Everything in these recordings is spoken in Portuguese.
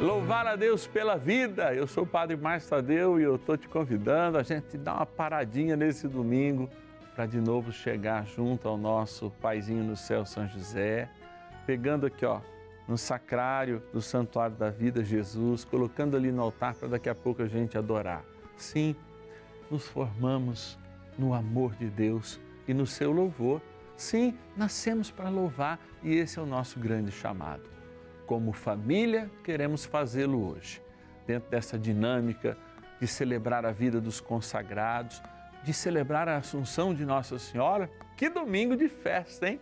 Louvar a Deus pela vida. Eu sou o Padre Márcio Tadeu e eu estou te convidando a gente dar uma paradinha nesse domingo para de novo chegar junto ao nosso Paizinho no céu, São José, pegando aqui, ó, no sacrário do Santuário da Vida, Jesus, colocando ali no altar para daqui a pouco a gente adorar. Sim, nos formamos no amor de Deus e no seu louvor. Sim, nascemos para louvar e esse é o nosso grande chamado como família, queremos fazê-lo hoje, dentro dessa dinâmica de celebrar a vida dos consagrados, de celebrar a Assunção de Nossa Senhora. Que domingo de festa, hein?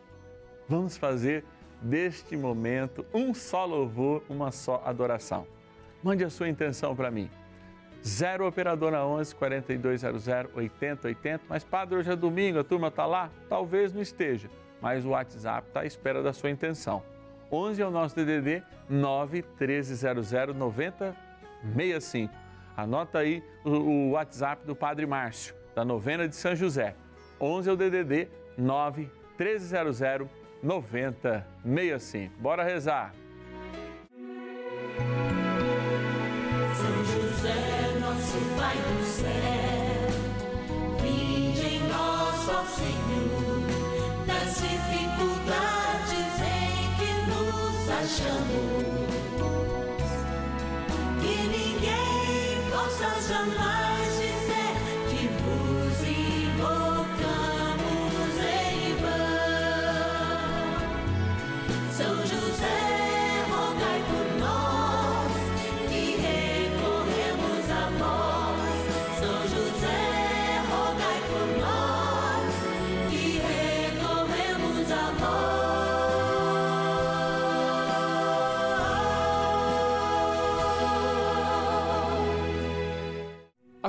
Vamos fazer deste momento um só louvor, uma só adoração. Mande a sua intenção para mim. 0 Operadora 11 4200 8080. Mas, Padre, hoje é domingo, a turma está lá? Talvez não esteja, mas o WhatsApp está à espera da sua intenção. 11 é o nosso DDD 9 1300 9065. Anota aí o, WhatsApp do Padre Márcio, da novena de São José. 11 é o DDD 9 1300 9065. Bora rezar. São José, nosso Pai do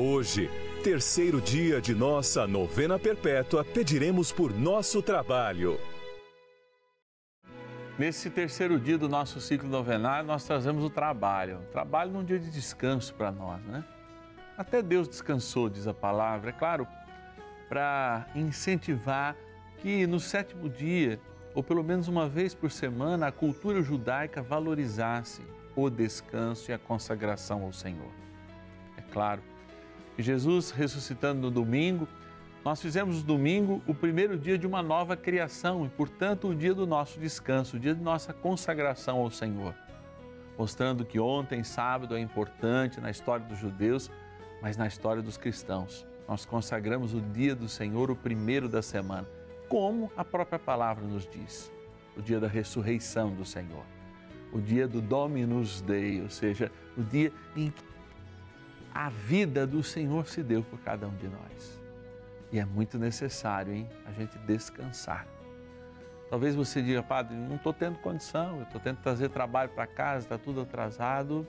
Hoje, terceiro dia de nossa novena perpétua, pediremos por nosso trabalho. Nesse terceiro dia do nosso ciclo novenário, nós trazemos o trabalho. O trabalho num dia de descanso para nós, né? Até Deus descansou, diz a palavra, é claro, para incentivar que no sétimo dia, ou pelo menos uma vez por semana, a cultura judaica valorizasse o descanso e a consagração ao Senhor. É claro, Jesus ressuscitando no domingo, nós fizemos o domingo o primeiro dia de uma nova criação e, portanto, o dia do nosso descanso, o dia de nossa consagração ao Senhor. Mostrando que ontem, sábado, é importante na história dos judeus, mas na história dos cristãos. Nós consagramos o dia do Senhor, o primeiro da semana, como a própria palavra nos diz, o dia da ressurreição do Senhor, o dia do Dominus Dei, ou seja, o dia em que a vida do Senhor se deu por cada um de nós. E é muito necessário, hein, a gente descansar. Talvez você diga, padre, não estou tendo condição, eu estou tendo que trazer trabalho para casa, está tudo atrasado,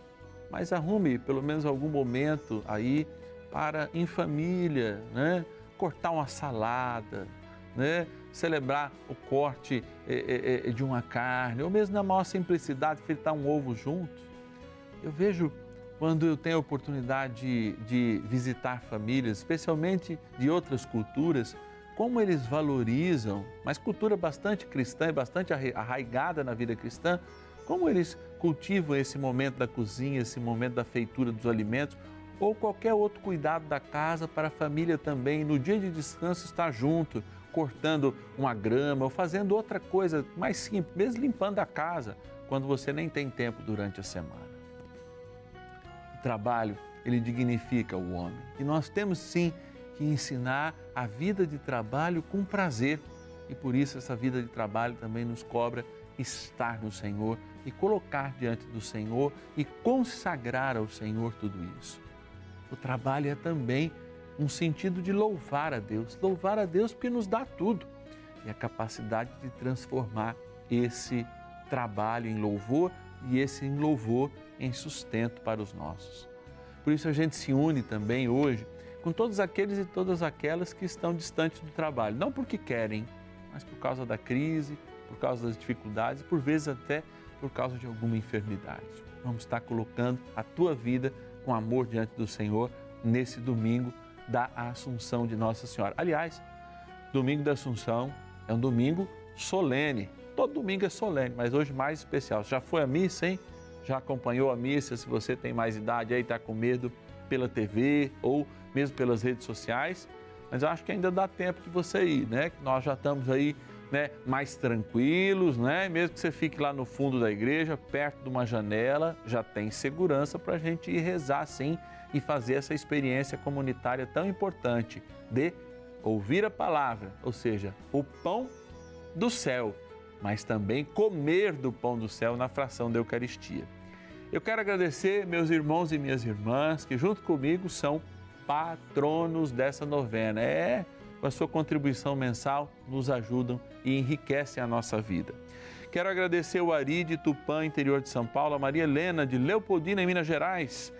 mas arrume pelo menos algum momento aí para, em família, né? cortar uma salada, né? celebrar o corte eh, eh, de uma carne, ou mesmo na maior simplicidade, fritar um ovo junto. Eu vejo quando eu tenho a oportunidade de, de visitar famílias, especialmente de outras culturas, como eles valorizam, mas cultura bastante cristã e bastante arraigada na vida cristã, como eles cultivam esse momento da cozinha, esse momento da feitura dos alimentos ou qualquer outro cuidado da casa para a família também, no dia de descanso, estar junto, cortando uma grama ou fazendo outra coisa mais simples, mesmo limpando a casa, quando você nem tem tempo durante a semana trabalho, ele dignifica o homem. E nós temos sim que ensinar a vida de trabalho com prazer. E por isso essa vida de trabalho também nos cobra estar no Senhor e colocar diante do Senhor e consagrar ao Senhor tudo isso. O trabalho é também um sentido de louvar a Deus, louvar a Deus porque nos dá tudo e a capacidade de transformar esse trabalho em louvor e esse em louvor em sustento para os nossos. Por isso a gente se une também hoje com todos aqueles e todas aquelas que estão distantes do trabalho, não porque querem, mas por causa da crise, por causa das dificuldades, por vezes até por causa de alguma enfermidade. Vamos estar colocando a tua vida com amor diante do Senhor nesse domingo da Assunção de Nossa Senhora. Aliás, domingo da Assunção é um domingo solene. Todo domingo é solene, mas hoje mais especial. Já foi a missa, hein? Já acompanhou a missa? Se você tem mais idade aí, está com medo pela TV ou mesmo pelas redes sociais, mas acho que ainda dá tempo de você ir, né? Nós já estamos aí né, mais tranquilos, né? Mesmo que você fique lá no fundo da igreja, perto de uma janela, já tem segurança para a gente ir rezar sim e fazer essa experiência comunitária tão importante de ouvir a palavra, ou seja, o pão do céu, mas também comer do pão do céu na fração da Eucaristia. Eu quero agradecer meus irmãos e minhas irmãs que junto comigo são patronos dessa novena. É, com a sua contribuição mensal, nos ajudam e enriquecem a nossa vida. Quero agradecer o Ari de Tupã, interior de São Paulo, a Maria Helena de Leopoldina, em Minas Gerais,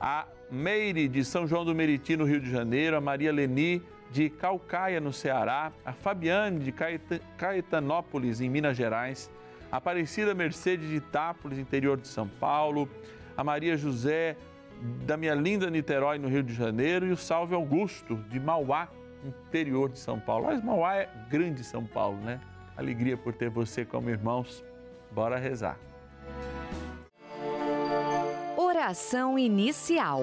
a Meire de São João do Meriti, no Rio de Janeiro, a Maria Leni de Calcaia, no Ceará, a Fabiane de Caetanópolis, em Minas Gerais, a Aparecida Mercedes de Itápolis, interior de São Paulo, a Maria José da minha linda Niterói, no Rio de Janeiro, e o Salve Augusto de Mauá, interior de São Paulo. Mas Mauá é grande São Paulo, né? Alegria por ter você como irmãos. Bora rezar. Oração inicial.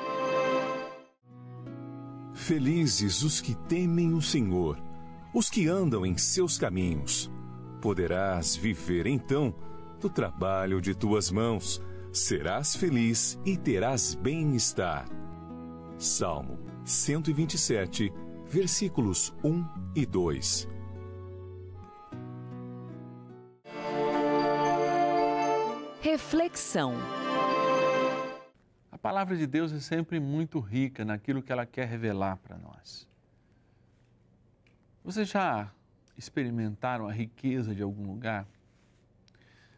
Felizes os que temem o Senhor, os que andam em seus caminhos. Poderás viver então do trabalho de tuas mãos, serás feliz e terás bem-estar. Salmo 127, versículos 1 e 2. Reflexão. Palavra de Deus é sempre muito rica naquilo que ela quer revelar para nós. Vocês já experimentaram a riqueza de algum lugar?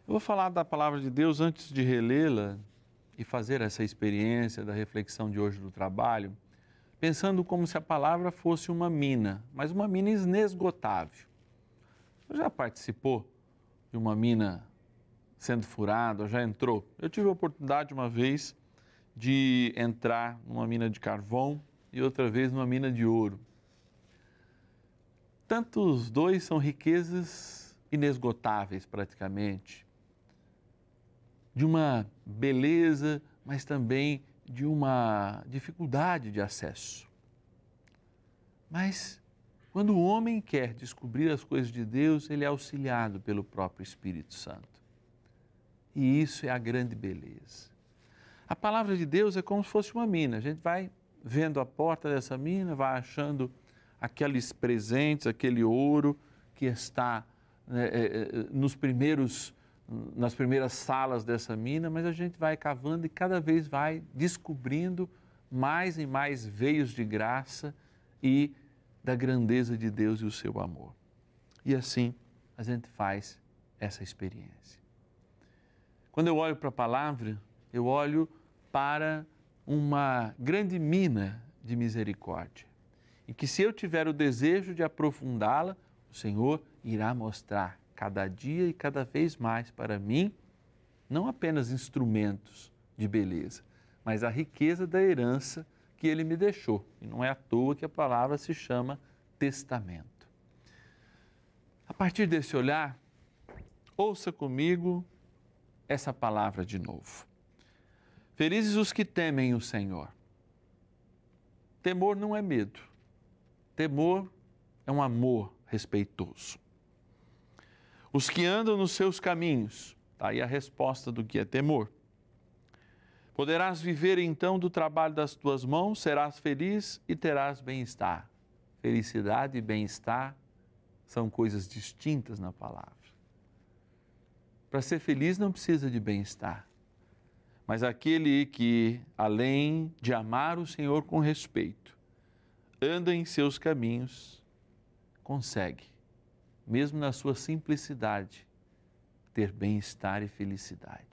Eu vou falar da palavra de Deus antes de relê-la e fazer essa experiência da reflexão de hoje do trabalho, pensando como se a palavra fosse uma mina, mas uma mina inesgotável. Você já participou de uma mina sendo furada, já entrou? Eu tive a oportunidade uma vez de entrar numa mina de carvão e outra vez numa mina de ouro. Tanto os dois são riquezas inesgotáveis praticamente, de uma beleza, mas também de uma dificuldade de acesso. Mas quando o homem quer descobrir as coisas de Deus, ele é auxiliado pelo próprio Espírito Santo. E isso é a grande beleza. A palavra de Deus é como se fosse uma mina. A gente vai vendo a porta dessa mina, vai achando aqueles presentes, aquele ouro que está né, nos primeiros nas primeiras salas dessa mina, mas a gente vai cavando e cada vez vai descobrindo mais e mais veios de graça e da grandeza de Deus e o seu amor. E assim a gente faz essa experiência. Quando eu olho para a palavra, eu olho para uma grande mina de misericórdia. E que se eu tiver o desejo de aprofundá-la, o Senhor irá mostrar cada dia e cada vez mais para mim, não apenas instrumentos de beleza, mas a riqueza da herança que ele me deixou. E não é à toa que a palavra se chama testamento. A partir desse olhar, ouça comigo essa palavra de novo. Felizes os que temem o Senhor. Temor não é medo. Temor é um amor respeitoso. Os que andam nos seus caminhos. Está aí a resposta do que é temor. Poderás viver então do trabalho das tuas mãos, serás feliz e terás bem-estar. Felicidade e bem-estar são coisas distintas na palavra. Para ser feliz não precisa de bem-estar. Mas aquele que, além de amar o Senhor com respeito, anda em seus caminhos, consegue mesmo na sua simplicidade, ter bem-estar e felicidade.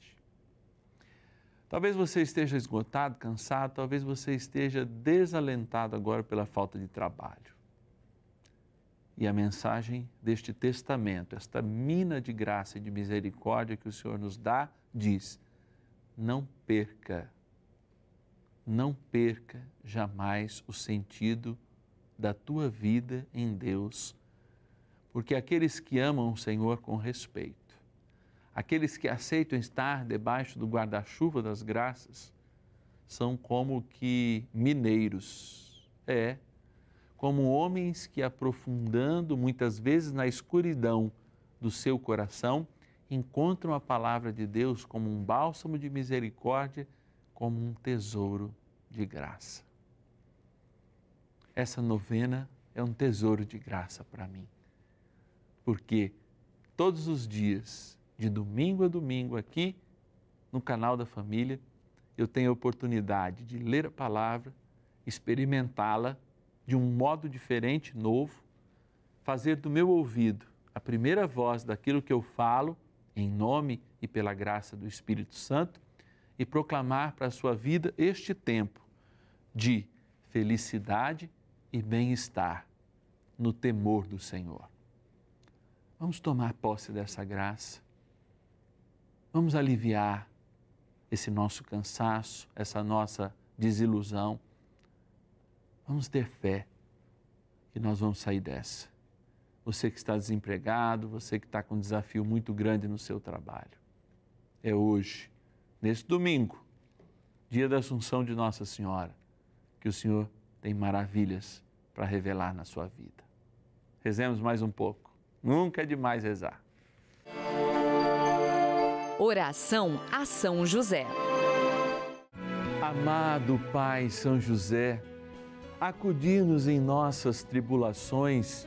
Talvez você esteja esgotado, cansado, talvez você esteja desalentado agora pela falta de trabalho. E a mensagem deste testamento, esta mina de graça e de misericórdia que o Senhor nos dá, diz: não perca, não perca jamais o sentido da tua vida em Deus porque aqueles que amam o Senhor com respeito, aqueles que aceitam estar debaixo do guarda-chuva das graças, são como que mineiros, é, como homens que aprofundando muitas vezes na escuridão do seu coração, encontram a palavra de Deus como um bálsamo de misericórdia, como um tesouro de graça. Essa novena é um tesouro de graça para mim porque todos os dias, de domingo a domingo, aqui no canal da família, eu tenho a oportunidade de ler a palavra, experimentá-la de um modo diferente, novo, fazer do meu ouvido a primeira voz daquilo que eu falo, em nome e pela graça do Espírito Santo, e proclamar para a sua vida este tempo de felicidade e bem-estar no temor do Senhor. Vamos tomar posse dessa graça. Vamos aliviar esse nosso cansaço, essa nossa desilusão. Vamos ter fé que nós vamos sair dessa. Você que está desempregado, você que está com um desafio muito grande no seu trabalho. É hoje, nesse domingo, dia da Assunção de Nossa Senhora, que o Senhor tem maravilhas para revelar na sua vida. Rezemos mais um pouco. Nunca é demais rezar. Oração a São José. Amado Pai São José, acudir-nos em nossas tribulações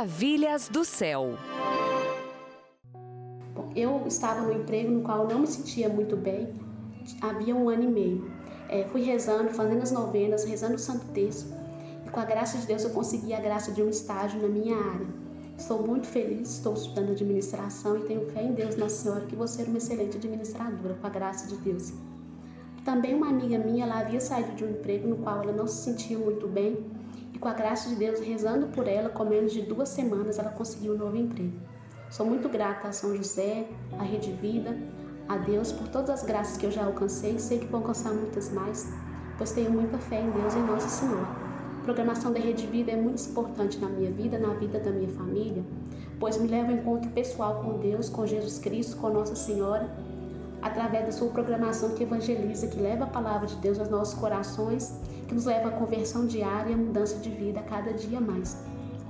Maravilhas do céu. Eu estava no emprego no qual não me sentia muito bem, havia um ano e meio. É, fui rezando, fazendo as novenas, rezando o Santo Terço. E com a graça de Deus eu consegui a graça de um estágio na minha área. Estou muito feliz, estou estudando administração e tenho fé em Deus, Nossa Senhora, que vou ser uma excelente administradora, com a graça de Deus. Também uma amiga minha, ela havia saído de um emprego no qual ela não se sentia muito bem com a graça de Deus, rezando por ela, com menos de duas semanas, ela conseguiu um novo emprego. Sou muito grata a São José, à Rede Vida, a Deus por todas as graças que eu já alcancei e sei que vou alcançar muitas mais, pois tenho muita fé em Deus e em Nossa Senhora. A programação da Rede Vida é muito importante na minha vida, na vida da minha família, pois me leva em encontro pessoal com Deus, com Jesus Cristo, com Nossa Senhora através da sua programação que evangeliza, que leva a palavra de Deus aos nossos corações, que nos leva à conversão diária e à mudança de vida cada dia mais.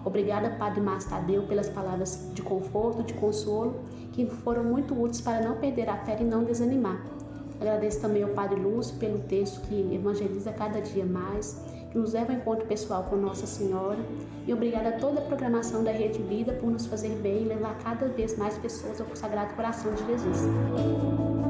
Obrigada, Padre Márcio Tadeu, pelas palavras de conforto, de consolo, que foram muito úteis para não perder a fé e não desanimar. Agradeço também ao Padre Lúcio pelo texto que evangeliza cada dia mais, que nos leva ao encontro pessoal com Nossa Senhora. E obrigada a toda a programação da Rede Vida por nos fazer bem e levar cada vez mais pessoas ao Sagrado Coração de Jesus.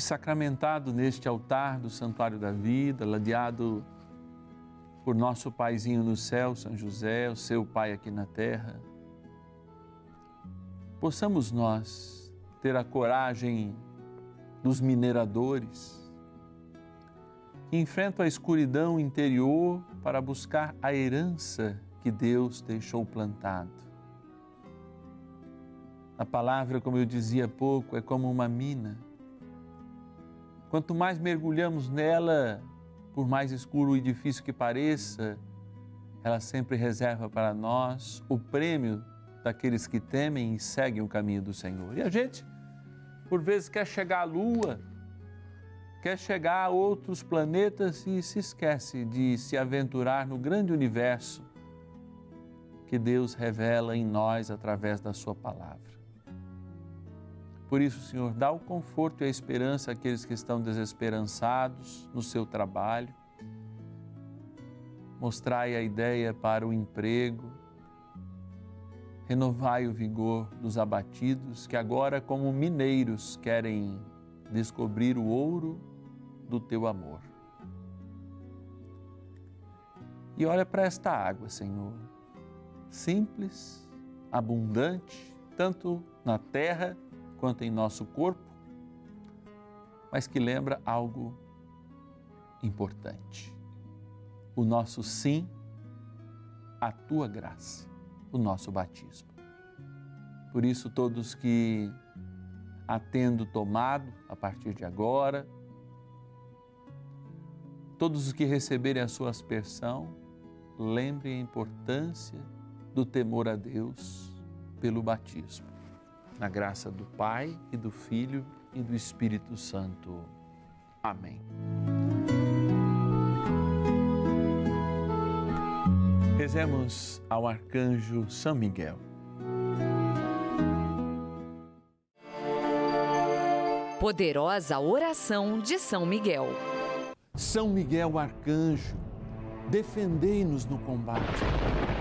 sacramentado neste altar do Santuário da Vida, ladeado por nosso Paizinho no céu, São José, o seu Pai aqui na terra, possamos nós ter a coragem dos mineradores que enfrentam a escuridão interior para buscar a herança que Deus deixou plantado. A palavra, como eu dizia há pouco, é como uma mina Quanto mais mergulhamos nela, por mais escuro e difícil que pareça, ela sempre reserva para nós o prêmio daqueles que temem e seguem o caminho do Senhor. E a gente, por vezes, quer chegar à Lua, quer chegar a outros planetas e se esquece de se aventurar no grande universo que Deus revela em nós através da Sua palavra. Por isso, Senhor, dá o conforto e a esperança àqueles que estão desesperançados no seu trabalho. mostrai a ideia para o emprego, renovai o vigor dos abatidos que agora, como mineiros, querem descobrir o ouro do teu amor. E olha para esta água, Senhor, simples, abundante, tanto na terra quanto em nosso corpo, mas que lembra algo importante. O nosso sim à tua graça o nosso batismo. Por isso, todos que atendo tomado a partir de agora, todos os que receberem a sua aspersão, lembrem a importância do temor a Deus pelo batismo. Na graça do Pai e do Filho e do Espírito Santo. Amém. Rezemos ao arcanjo São Miguel. Poderosa oração de São Miguel. São Miguel arcanjo, defendei-nos no combate.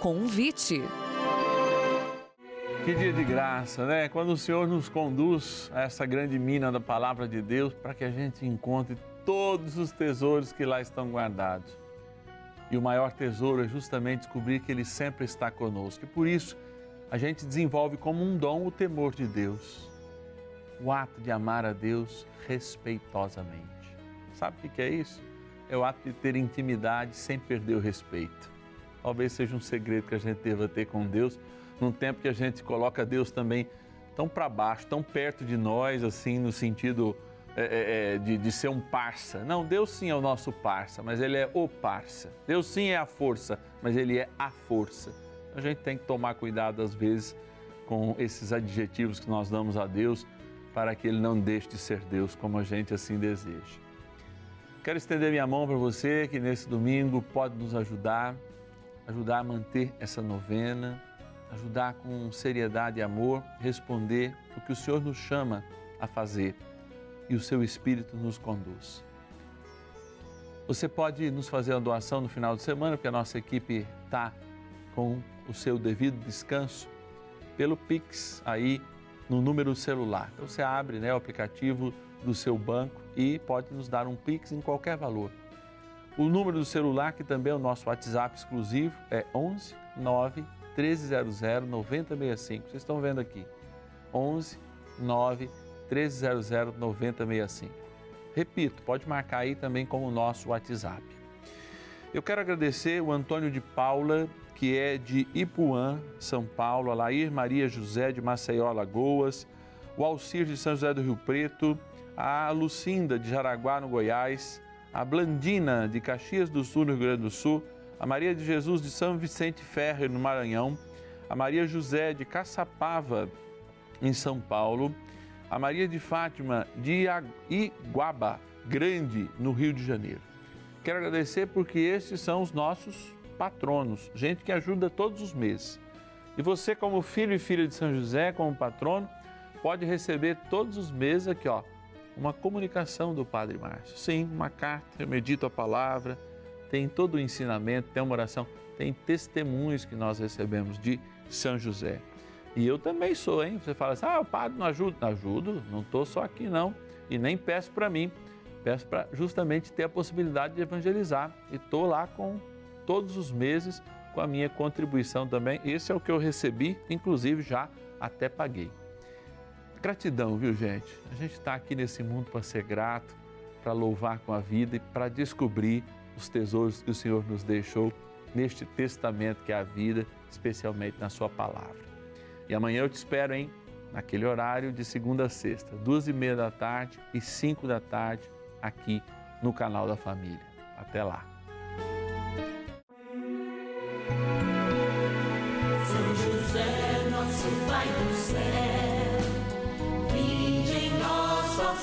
Convite. Que dia de graça, né? Quando o Senhor nos conduz a essa grande mina da palavra de Deus para que a gente encontre todos os tesouros que lá estão guardados. E o maior tesouro é justamente descobrir que Ele sempre está conosco. E por isso a gente desenvolve como um dom o temor de Deus, o ato de amar a Deus respeitosamente. Sabe o que é isso? É o ato de ter intimidade sem perder o respeito. Talvez seja um segredo que a gente deva ter com Deus, num tempo que a gente coloca Deus também tão para baixo, tão perto de nós, assim, no sentido é, é, é, de, de, ser um parça. Não, Deus sim é o nosso parça, mas Ele é o parça. Deus sim é a força, mas Ele é a força. A gente tem que tomar cuidado às vezes com esses adjetivos que nós damos a Deus para que Ele não deixe de ser Deus como a gente assim deseja. Quero estender minha mão para você que nesse domingo pode nos ajudar, ajudar a manter essa novena, ajudar com seriedade e amor, responder o que o Senhor nos chama a fazer e o seu Espírito nos conduz. Você pode nos fazer a doação no final de semana, porque a nossa equipe está com o seu devido descanso, pelo Pix aí no número celular. Então você abre né, o aplicativo do seu banco e pode nos dar um Pix em qualquer valor. O número do celular, que também é o nosso WhatsApp exclusivo, é 11 9 1300 9065. Vocês estão vendo aqui. 11 9 1300 9065. Repito, pode marcar aí também como o nosso WhatsApp. Eu quero agradecer o Antônio de Paula, que é de Ipuã, São Paulo, a Lair Maria José de Maceió, Lagoas, o Alcir de São José do Rio Preto, a Lucinda de Jaraguá, no Goiás, a Blandina de Caxias do Sul, no Rio Grande do Sul, a Maria de Jesus de São Vicente Ferrer, no Maranhão, a Maria José de Caçapava, em São Paulo, a Maria de Fátima de Iguaba Grande, no Rio de Janeiro. Quero agradecer porque estes são os nossos patronos, gente que ajuda todos os meses. E você, como filho e filha de São José, como patrono, pode receber todos os meses aqui, ó, uma comunicação do Padre Márcio. Sim, uma carta, eu medito a palavra, tem todo o ensinamento, tem uma oração, tem testemunhos que nós recebemos de São José. E eu também sou, hein? Você fala assim, ah, o padre não ajuda. Não ajudo, não estou só aqui não. E nem peço para mim. Peço para justamente ter a possibilidade de evangelizar. E estou lá com todos os meses com a minha contribuição também. Esse é o que eu recebi, inclusive já até paguei. Gratidão, viu, gente? A gente está aqui nesse mundo para ser grato, para louvar com a vida e para descobrir os tesouros que o Senhor nos deixou neste testamento que é a vida, especialmente na Sua palavra. E amanhã eu te espero, hein? Naquele horário de segunda a sexta, duas e meia da tarde e cinco da tarde, aqui no canal da Família. Até lá! São José, nosso Pai do céu